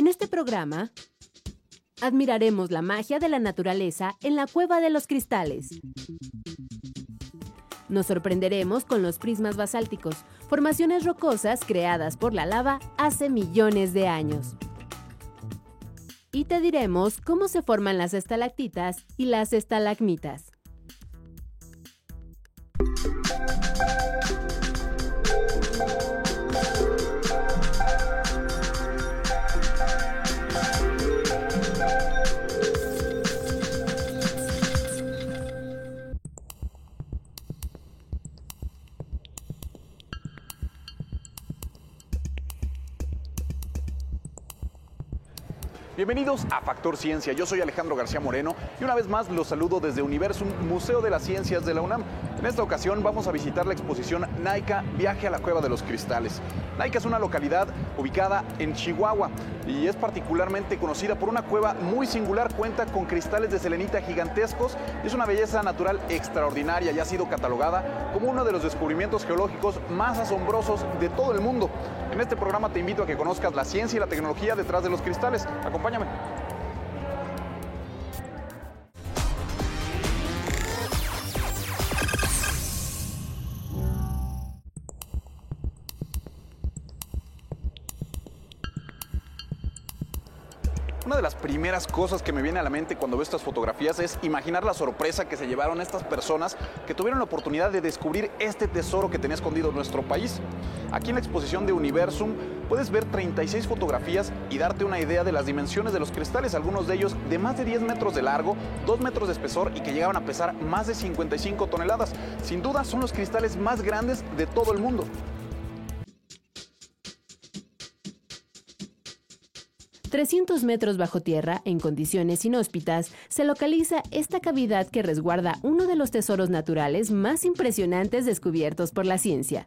En este programa admiraremos la magia de la naturaleza en la cueva de los cristales. Nos sorprenderemos con los prismas basálticos, formaciones rocosas creadas por la lava hace millones de años. Y te diremos cómo se forman las estalactitas y las estalagmitas. Bienvenidos a Factor Ciencia. Yo soy Alejandro García Moreno y una vez más los saludo desde Universum, Museo de las Ciencias de la UNAM. En esta ocasión vamos a visitar la exposición Naika Viaje a la Cueva de los Cristales. Naika es una localidad ubicada en Chihuahua y es particularmente conocida por una cueva muy singular. Cuenta con cristales de selenita gigantescos y es una belleza natural extraordinaria y ha sido catalogada como uno de los descubrimientos geológicos más asombrosos de todo el mundo. En este programa te invito a que conozcas la ciencia y la tecnología detrás de los cristales. Acompáñame. Una de las primeras cosas que me viene a la mente cuando veo estas fotografías es imaginar la sorpresa que se llevaron estas personas que tuvieron la oportunidad de descubrir este tesoro que tenía escondido nuestro país. Aquí en la exposición de Universum puedes ver 36 fotografías y darte una idea de las dimensiones de los cristales, algunos de ellos de más de 10 metros de largo, 2 metros de espesor y que llegaban a pesar más de 55 toneladas. Sin duda son los cristales más grandes de todo el mundo. 300 metros bajo tierra, en condiciones inhóspitas, se localiza esta cavidad que resguarda uno de los tesoros naturales más impresionantes descubiertos por la ciencia.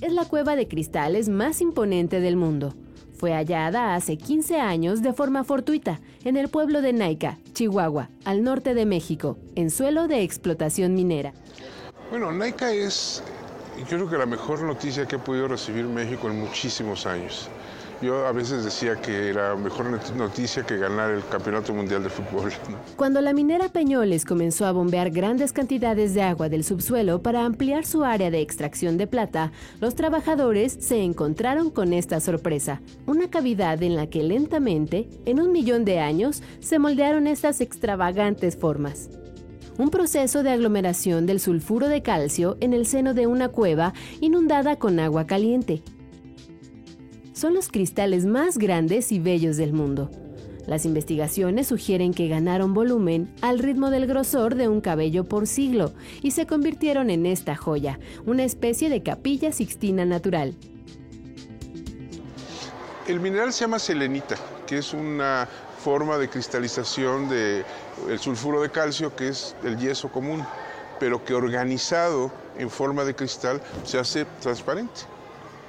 Es la cueva de cristales más imponente del mundo. Fue hallada hace 15 años de forma fortuita en el pueblo de Naica, Chihuahua, al norte de México, en suelo de explotación minera. Bueno, Naica es, yo creo que la mejor noticia que ha podido recibir México en muchísimos años. Yo a veces decía que era mejor noticia que ganar el Campeonato Mundial de Fútbol. Cuando la minera Peñoles comenzó a bombear grandes cantidades de agua del subsuelo para ampliar su área de extracción de plata, los trabajadores se encontraron con esta sorpresa, una cavidad en la que lentamente, en un millón de años, se moldearon estas extravagantes formas un proceso de aglomeración del sulfuro de calcio en el seno de una cueva inundada con agua caliente, son los cristales más grandes y bellos del mundo. Las investigaciones sugieren que ganaron volumen al ritmo del grosor de un cabello por siglo y se convirtieron en esta joya, una especie de capilla sixtina natural. El mineral se llama selenita, que es una forma de cristalización del sulfuro de calcio, que es el yeso común, pero que organizado en forma de cristal se hace transparente.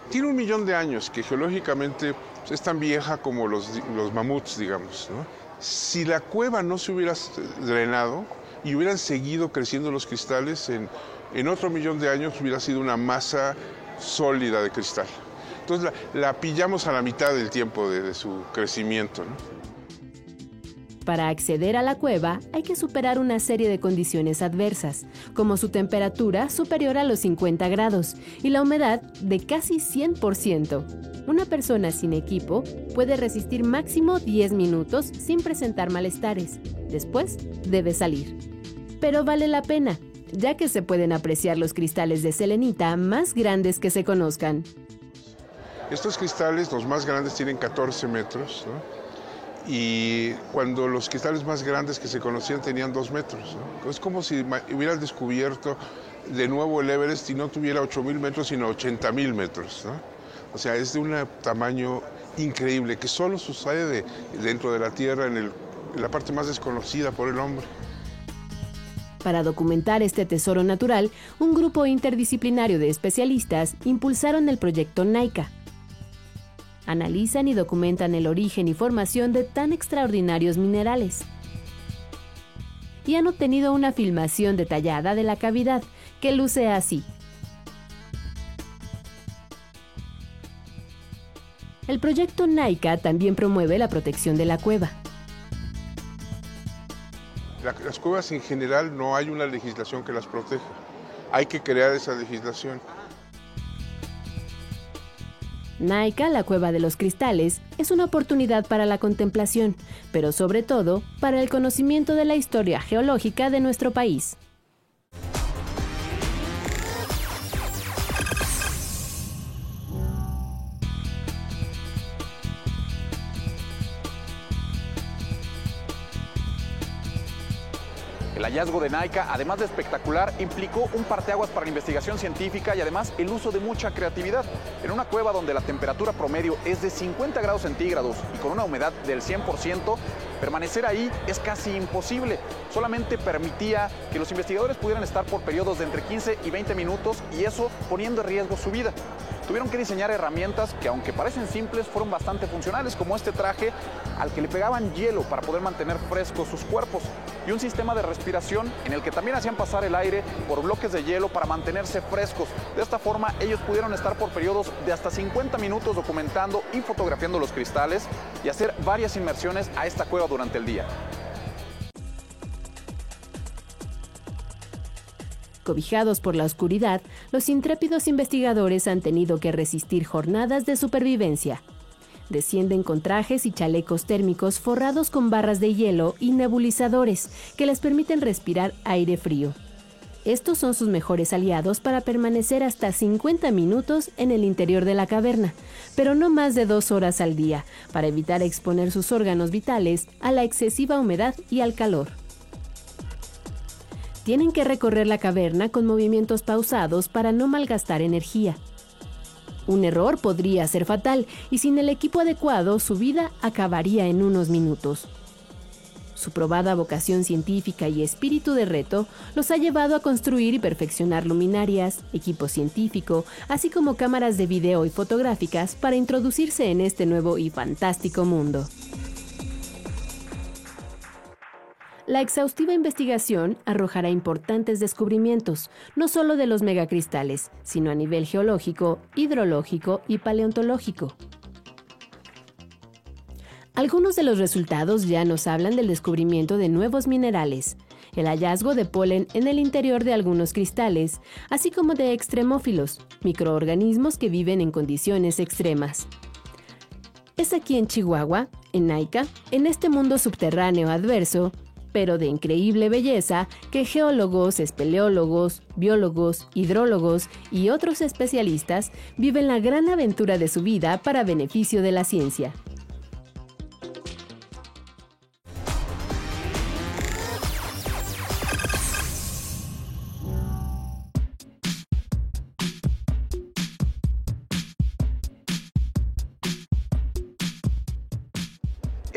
Tiene un millón de años, que geológicamente pues, es tan vieja como los, los mamuts, digamos. Si la cueva no se hubiera drenado y hubieran seguido creciendo los cristales, en, en otro millón de años hubiera sido una masa sólida de cristal. Entonces la, pillamos a la mitad del tiempo de, su crecimiento. Para acceder a la cueva hay que superar una serie de condiciones adversas, como su temperatura superior a los 50 grados y la humedad de casi 100%. Una persona sin equipo puede resistir máximo 10 minutos sin presentar malestares. Después debe salir. Pero vale la pena, ya que se pueden apreciar los cristales de selenita más grandes que se conozcan. Estos cristales, los más grandes, tienen 14 metros. Y cuando los cristales más grandes que se conocían tenían dos metros. Es como si hubieras descubierto de nuevo el Everest y no tuviera 8.000 metros, sino 80.000 metros. O sea, es de un tamaño increíble que solo sucede dentro de la Tierra, en, en la parte más desconocida por el hombre. Para documentar este tesoro natural, un grupo interdisciplinario de especialistas impulsaron el proyecto NAICA, analizan y documentan el origen y formación de tan extraordinarios minerales. Y han obtenido una filmación detallada de la cavidad, que luce así. El proyecto NAICA también promueve la protección de la cueva. las cuevas en general no hay una legislación que las proteja. Hay que crear esa legislación. Naika, la cueva de los cristales, es una oportunidad para la contemplación, pero sobre todo para el conocimiento de la historia geológica de nuestro país. Hallazgo de Naika, además de espectacular, implicó un parteaguas para la investigación científica y además el uso de mucha creatividad. En una cueva donde la temperatura promedio es de 50 grados centígrados y con una humedad del 100%, permanecer ahí es casi imposible. Solamente permitía que los investigadores pudieran estar por periodos de entre 15 y 20 minutos y eso poniendo en riesgo su vida. Tuvieron que diseñar herramientas que aunque parecen simples fueron bastante funcionales como este traje al que le pegaban hielo para poder mantener frescos sus cuerpos y un sistema de respiración en el que también hacían pasar el aire por bloques de hielo para mantenerse frescos. De esta forma ellos pudieron estar por periodos de hasta 50 minutos documentando y fotografiando los cristales y hacer varias inmersiones a esta cueva durante el día. Cobijados por la oscuridad, los intrépidos investigadores han tenido que resistir jornadas de supervivencia. Descienden con trajes y chalecos térmicos forrados con barras de hielo y nebulizadores que les permiten respirar aire frío. Estos son sus mejores aliados para permanecer hasta 50 minutos en el interior de la caverna, pero no más de dos horas al día, para evitar exponer sus órganos vitales a la excesiva humedad y al calor tienen que recorrer la caverna con movimientos pausados para no malgastar energía. Un error podría ser fatal y sin el equipo adecuado su vida acabaría en unos minutos. Su probada vocación científica y espíritu de reto los ha llevado a construir y perfeccionar luminarias, equipo científico, así como cámaras de video y fotográficas para introducirse en este nuevo y fantástico mundo. La exhaustiva investigación arrojará importantes descubrimientos, no solo de los megacristales, sino a nivel geológico, hidrológico y paleontológico. Algunos de los resultados ya nos hablan del descubrimiento de nuevos minerales, el hallazgo de polen en el interior de algunos cristales, así como de extremófilos, microorganismos que viven en condiciones extremas. Es aquí en Chihuahua, en Naica, en este mundo subterráneo adverso, pero de increíble belleza, que geólogos, espeleólogos, biólogos, hidrólogos y otros especialistas viven la gran aventura de su vida para beneficio de la ciencia.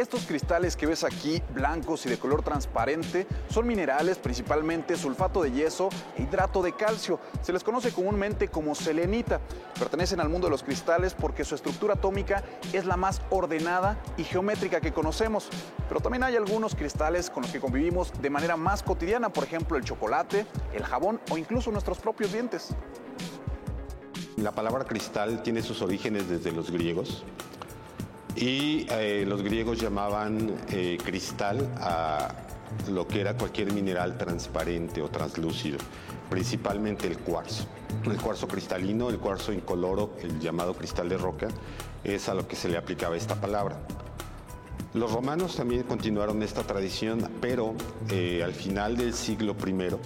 Estos cristales que ves aquí, blancos y de color transparente, son minerales, principalmente sulfato de yeso e hidrato de calcio. Se les conoce comúnmente como selenita. Pertenecen al mundo de los cristales porque su estructura atómica es la más ordenada y geométrica que conocemos. Pero también hay algunos cristales con los que convivimos de manera más cotidiana, por ejemplo el chocolate, el jabón o incluso nuestros propios dientes. La palabra cristal tiene sus orígenes desde los griegos y eh, los griegos llamaban eh, cristal a lo que era cualquier mineral transparente o translúcido, principalmente el cuarzo. El cuarzo cristalino, el cuarzo incoloro, el llamado cristal de roca, es a lo que se le aplicaba esta palabra. Los romanos también continuaron esta tradición, pero eh, al final del siglo I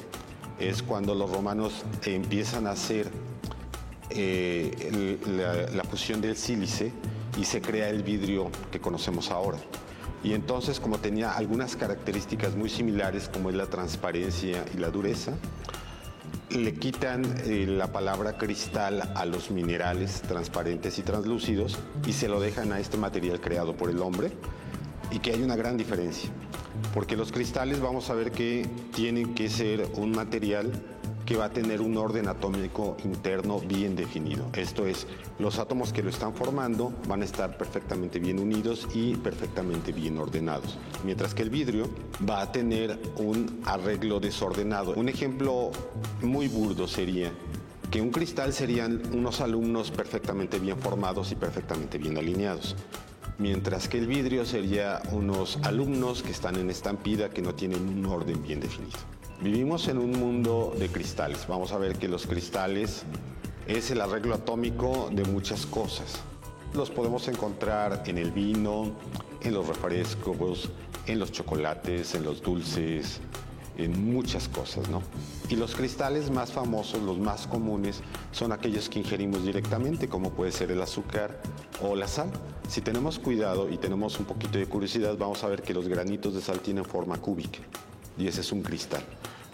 es cuando los romanos empiezan a hacer la, la fusión del sílice y se crea el vidrio que conocemos ahora. Y entonces, como tenía algunas características muy similares, como es la transparencia y la dureza, le quitan eh, la palabra cristal a los minerales transparentes y translúcidos y se lo dejan a este material creado por el hombre y que hay una gran diferencia. Porque los cristales vamos a ver que tienen que ser un material que va a tener un orden atómico interno bien definido. Esto es, los átomos que lo están formando van a estar perfectamente bien unidos y perfectamente bien ordenados. Mientras que el vidrio va a tener un arreglo desordenado. Un ejemplo muy burdo sería que un cristal serían unos alumnos perfectamente bien formados y perfectamente bien alineados, mientras que el vidrio sería unos alumnos que están en estampida que no tienen un orden bien definido. Vivimos en un mundo de cristales. Vamos a ver que los cristales es el arreglo atómico de muchas cosas. Los podemos encontrar en el vino, en los refrescos, en los chocolates, en los dulces, en muchas cosas, ¿no? Y los cristales más famosos, los más comunes, son aquellos que ingerimos directamente, como puede ser el azúcar o la sal. Si tenemos cuidado y tenemos un poquito de curiosidad, vamos a ver que los granitos de sal tienen forma cúbica, y ese es un cristal.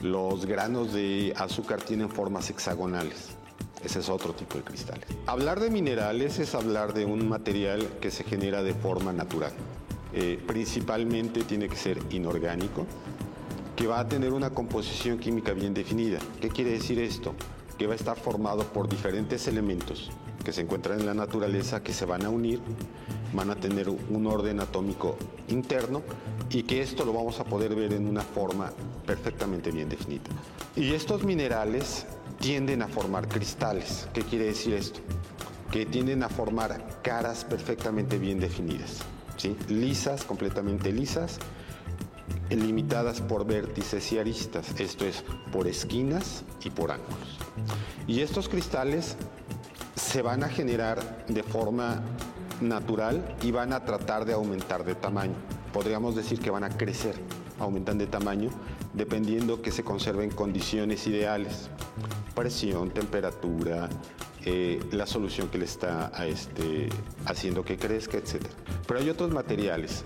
Los granos de azúcar tienen formas hexagonales. Ese es otro tipo de cristales. Hablar de minerales es hablar de un material que se genera de forma natural. Eh, principalmente tiene que ser inorgánico, que va a tener una composición química bien definida. ¿Qué quiere decir esto? Que va a estar formado por diferentes elementos que se encuentran en la naturaleza, que se van a unir, van a tener un orden atómico interno y que esto lo vamos a poder ver en una forma perfectamente bien definida. Y estos minerales tienden a formar cristales. ¿Qué quiere decir esto? Que tienden a formar caras perfectamente bien definidas, ¿sí? lisas, completamente lisas, limitadas por vértices y aristas, esto es, por esquinas y por ángulos. Y estos cristales se van a generar de forma natural y van a tratar de aumentar de tamaño. Podríamos decir que van a crecer, aumentan de tamaño, dependiendo que se conserven condiciones ideales presión, temperatura, eh, la solución que le está este, haciendo que crezca, etc. Pero hay otros materiales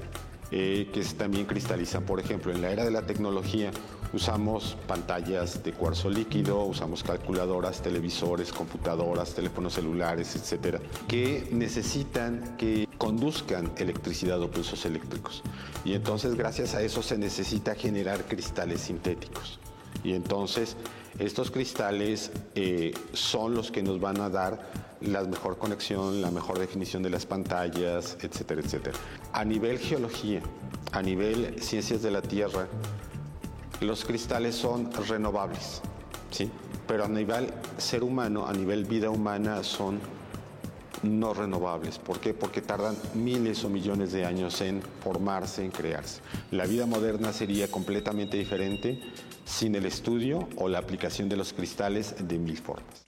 eh, que también cristalizan. Por ejemplo, en la era de la tecnología usamos pantallas de cuarzo líquido, usamos calculadoras, televisores, computadoras, teléfonos celulares, etcétera, que necesitan que conduzcan electricidad o pulsos eléctricos. Y entonces, gracias a eso, se necesita generar cristales sintéticos. Y entonces, estos cristales eh, son los que nos van a dar la mejor conexión, la mejor definición de las pantallas, etcétera, etcétera. A nivel geología, a nivel ciencias de la Tierra, los cristales son renovables, ¿sí? Pero a nivel ser humano, a nivel vida humana, son no renovables. ¿Por qué? Porque tardan miles o millones de años en formarse, en crearse. La vida moderna sería completamente diferente sin el estudio o la aplicación de los cristales de mil formas.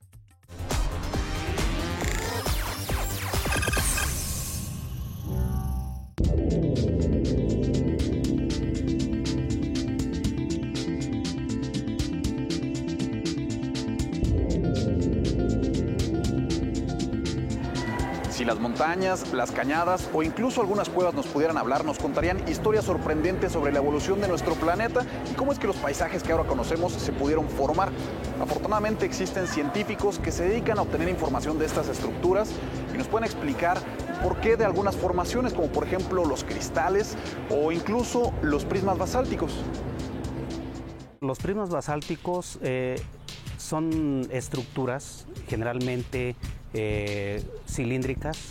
Las montañas, las cañadas o incluso algunas cuevas nos pudieran hablar, nos contarían historias sorprendentes sobre la evolución de nuestro planeta y cómo es que los paisajes que ahora conocemos se pudieron formar. Afortunadamente existen científicos que se dedican a obtener información de estas estructuras y nos pueden explicar por qué de algunas formaciones, como por ejemplo los cristales o incluso los prismas basálticos. Los prismas basálticos eh, son estructuras generalmente eh, cilíndricas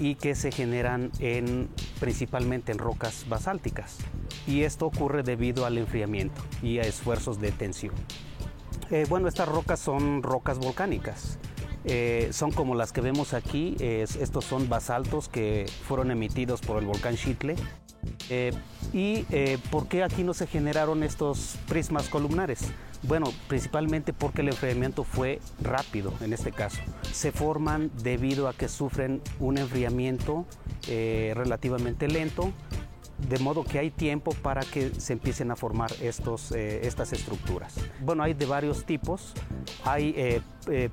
y que se generan en, principalmente en rocas basálticas. Y esto ocurre debido al enfriamiento y a esfuerzos de tensión. Eh, bueno, estas rocas son rocas volcánicas. Eh, son como las que vemos aquí. estos son basaltos que fueron emitidos por el volcán Chitle. ¿Y por qué aquí no se generaron estos prismas columnares? Bueno, principalmente porque el enfriamiento fue rápido en este caso. Se forman debido a que sufren un enfriamiento eh, relativamente lento, de modo que hay tiempo para que se empiecen a formar estos, eh, estas estructuras. Bueno, hay de varios tipos. Hay eh,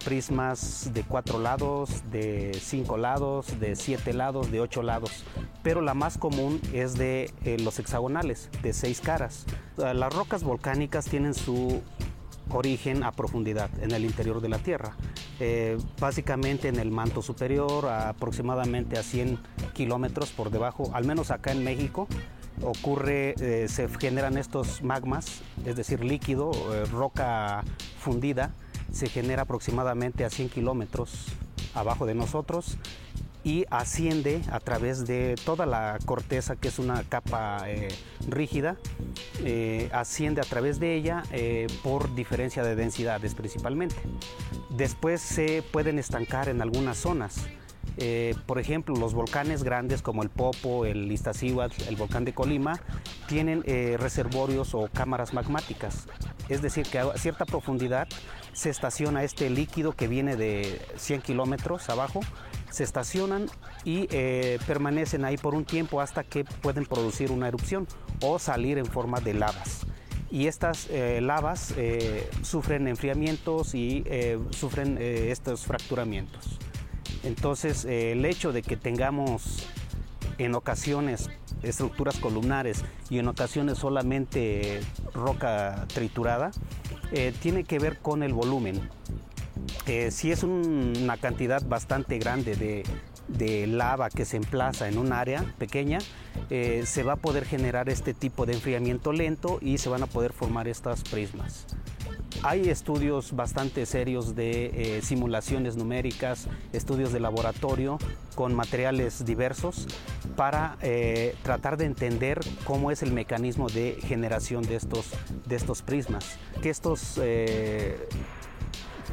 prismas de cuatro lados, de cinco lados, de siete lados, de ocho lados, pero la más común es de los hexagonales, de seis caras. Las rocas volcánicas tienen su origen a profundidad en el interior de la Tierra. Eh, básicamente en el manto superior, aproximadamente a 100 kilómetros por debajo, al menos acá en México, ocurre, eh, se generan estos magmas, es decir, líquido, eh, roca fundida, se genera aproximadamente a 100 kilómetros abajo de nosotros y asciende a través de toda la corteza, que es una capa eh, rígida, eh, asciende a través de ella eh, por diferencia de densidades principalmente. Después se pueden estancar en algunas zonas. por ejemplo, los volcanes grandes como el Popo, el Iztaccíhuatl, el volcán de Colima, tienen reservorios o cámaras magmáticas. Es decir, que a cierta profundidad se estaciona este líquido que viene de 100 kilómetros abajo se estacionan y eh, permanecen ahí por un tiempo hasta que pueden producir una erupción o salir en forma de lavas. Y estas eh, lavas eh, sufren enfriamientos y sufren estos fracturamientos. Entonces, el hecho de que tengamos en ocasiones estructuras columnares y en ocasiones solamente roca triturada, tiene que ver con el volumen. Eh, si es una cantidad bastante grande de, lava que se emplaza en un área pequeña, eh, se va a poder generar este tipo de enfriamiento lento y se van a poder formar estas prismas. Hay estudios bastante serios de eh, simulaciones numéricas, estudios de laboratorio con materiales diversos para tratar de entender cómo es el mecanismo de generación de estos, de estos prismas. Que estos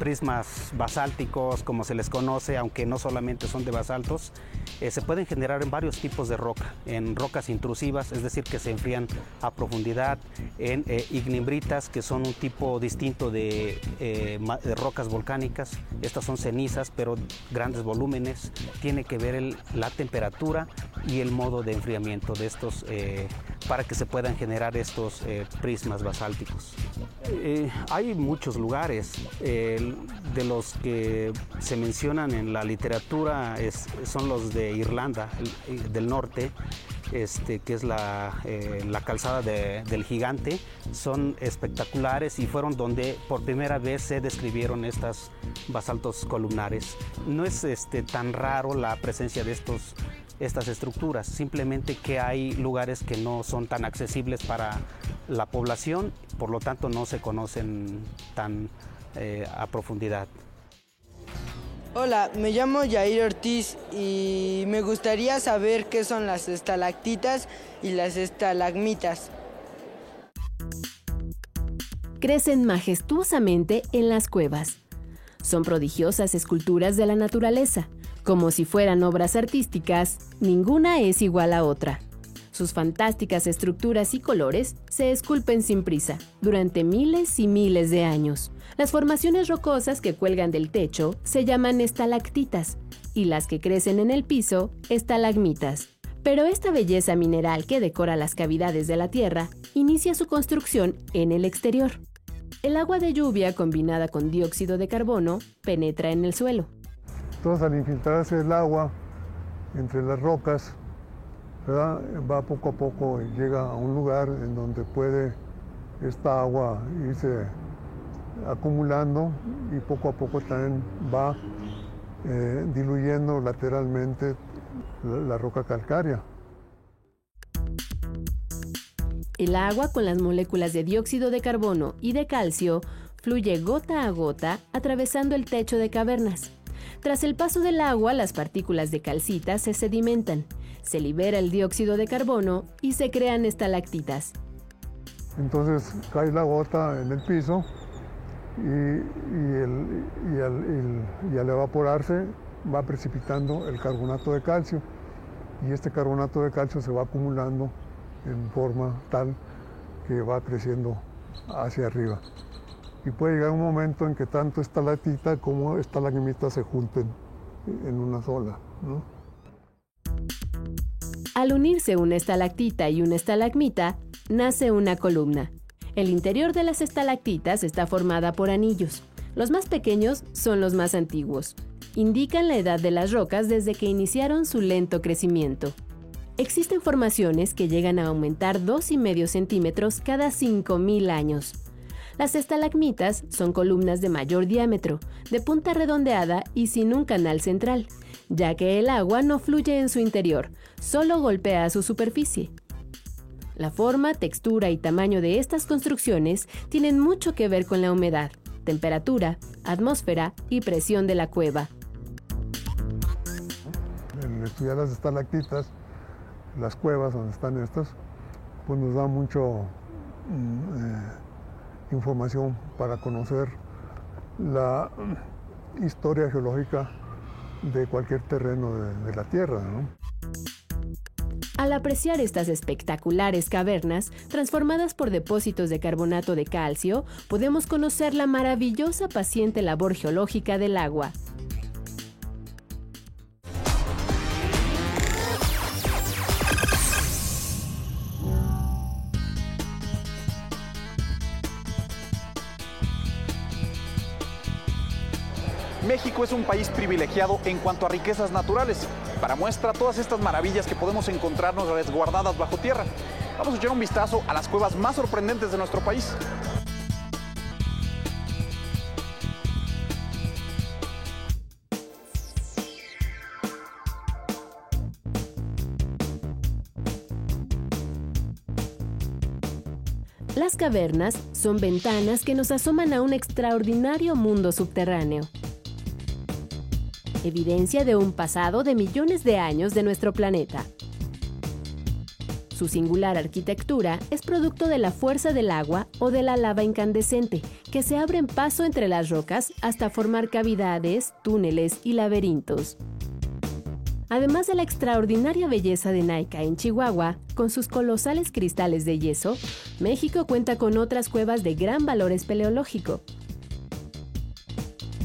prismas basálticos, como se les conoce, aunque no solamente son de basaltos, eh, se pueden generar en varios tipos de roca, en rocas intrusivas, es decir, que se enfrían a profundidad, en eh, ignimbritas, que son un tipo distinto eh, de, rocas volcánicas, estas son cenizas, pero grandes volúmenes, tiene que ver la temperatura y el modo de enfriamiento de estos para que se puedan generar estos prismas basálticos. hay muchos lugares, de los que se mencionan en la literatura son los de Irlanda del Norte, este, que es la, eh, calzada del gigante, son espectaculares y fueron donde por primera vez se describieron estas basaltos columnares. No es este, tan raro la presencia de estos, estas estructuras, simplemente que hay lugares que no son tan accesibles para la población, por lo tanto no se conocen tan eh, a profundidad. Hola, me llamo Jair Ortiz y me gustaría saber qué son las estalactitas y las estalagmitas. Crecen majestuosamente en las cuevas. Son prodigiosas esculturas de la naturaleza. Como si fueran obras artísticas, ninguna es igual a otra. Sus fantásticas estructuras y colores se esculpen sin prisa, durante miles y miles de años. Las formaciones rocosas que cuelgan del techo se llaman estalactitas y las que crecen en el piso, estalagmitas. Pero esta belleza mineral que decora las cavidades de la Tierra inicia su construcción en el exterior. El agua de lluvia combinada con dióxido de carbono penetra en el suelo. Entonces al infiltrarse el agua entre las rocas, va poco a poco y llega a un lugar en donde puede esta agua irse acumulando y poco a poco también va eh, diluyendo lateralmente la, roca calcárea. El agua con las moléculas de dióxido de carbono y de calcio fluye gota a gota atravesando el techo de cavernas. Tras el paso del agua, las partículas de calcita se sedimentan, se libera el dióxido de carbono y se crean estalactitas. Entonces cae la gota en el piso y, al, evaporarse va precipitando el carbonato de calcio y este carbonato de calcio se va acumulando en forma tal que va creciendo hacia arriba. Y puede llegar un momento en que tanto esta como esta se junten en una sola. Al unirse una estalactita y una estalagmita, nace una columna. El interior de las estalactitas está formada por anillos. Los más pequeños son los más antiguos. Indican la edad de las rocas desde que iniciaron su lento crecimiento. Existen formaciones que llegan a aumentar 2,5 centímetros cada 5.000 años. Las estalagmitas son columnas de mayor diámetro, de punta redondeada y sin un canal central, ya que el agua no fluye en su interior, solo golpea su superficie. La forma, textura y tamaño de estas construcciones tienen mucho que ver con la humedad, temperatura, atmósfera y presión de la cueva. el estudiar las estalactitas, las cuevas donde están estas, pues nos da mucho mm, eh, información para conocer la historia geológica de cualquier terreno de, la Tierra. Al apreciar estas espectaculares cavernas, transformadas por depósitos de carbonato de calcio, podemos conocer la maravillosa paciente labor geológica del agua. México es un país privilegiado en cuanto a riquezas naturales. Para muestra todas estas maravillas que podemos encontrarnos resguardadas bajo tierra. Vamos a echar un vistazo a las cuevas más sorprendentes de nuestro país. Las cavernas son ventanas que nos asoman a un extraordinario mundo subterráneo evidencia de un pasado de millones de años de nuestro planeta. Su singular arquitectura es producto de la fuerza del agua o de la lava incandescente, que se abren paso entre las rocas hasta formar cavidades, túneles y laberintos. Además de la extraordinaria belleza de Naica en Chihuahua, con sus colosales cristales de yeso, México cuenta con otras cuevas de gran valor espeleológico,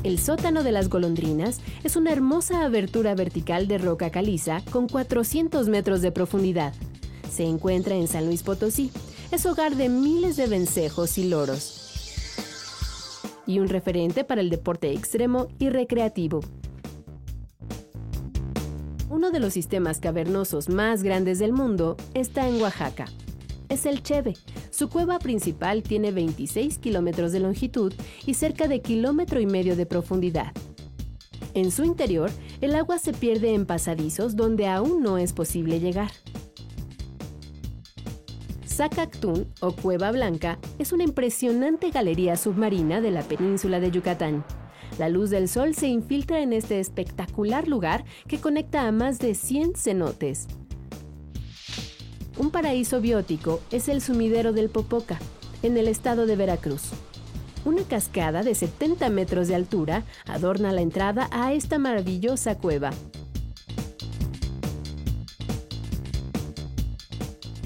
el sótano de las golondrinas es una hermosa abertura vertical de roca caliza con 400 metros de profundidad. Se encuentra en San Luis Potosí. Es hogar de miles de vencejos y loros. Y un referente para el deporte extremo y recreativo. Uno de los sistemas cavernosos más grandes del mundo está en Oaxaca es el Cheve. Su cueva principal tiene 26 kilómetros de longitud y cerca de kilómetro y medio de profundidad. En su interior, el agua se pierde en pasadizos donde aún no es posible llegar. Zacactún o Cueva Blanca es una impresionante galería submarina de la península de Yucatán. La luz del sol se infiltra en este espectacular lugar que conecta a más de 100 cenotes. Un paraíso biótico es el sumidero del Popoca, en el estado de Veracruz. Una cascada de 70 metros de altura adorna la entrada a esta maravillosa cueva.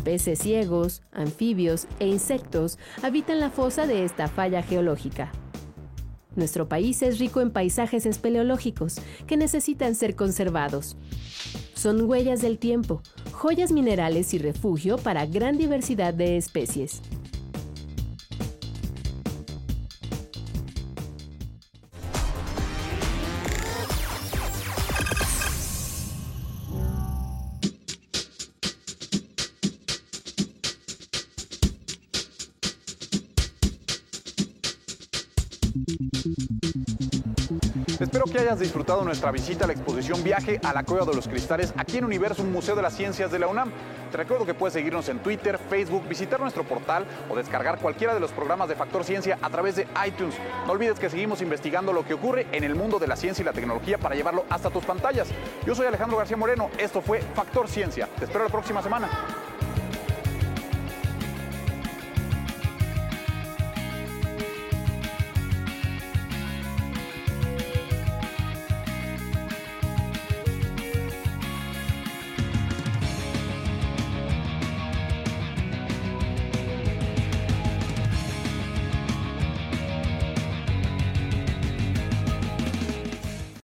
Peces ciegos, anfibios e insectos habitan la fosa de esta falla geológica. Nuestro país es rico en paisajes espeleológicos que necesitan ser conservados. Son huellas del tiempo, joyas minerales y refugio para gran diversidad de especies. Hayas disfrutado nuestra visita a la exposición Viaje a la Cueva de los Cristales aquí en Universo Museo de las Ciencias de la UNAM. Te recuerdo que puedes seguirnos en Twitter, Facebook, visitar nuestro portal o descargar cualquiera de los programas de Factor Ciencia a través de iTunes. No olvides que seguimos investigando lo que ocurre en el mundo de la ciencia y la tecnología para llevarlo hasta tus pantallas. Yo soy Alejandro García Moreno, esto fue Factor Ciencia. Te espero la próxima semana.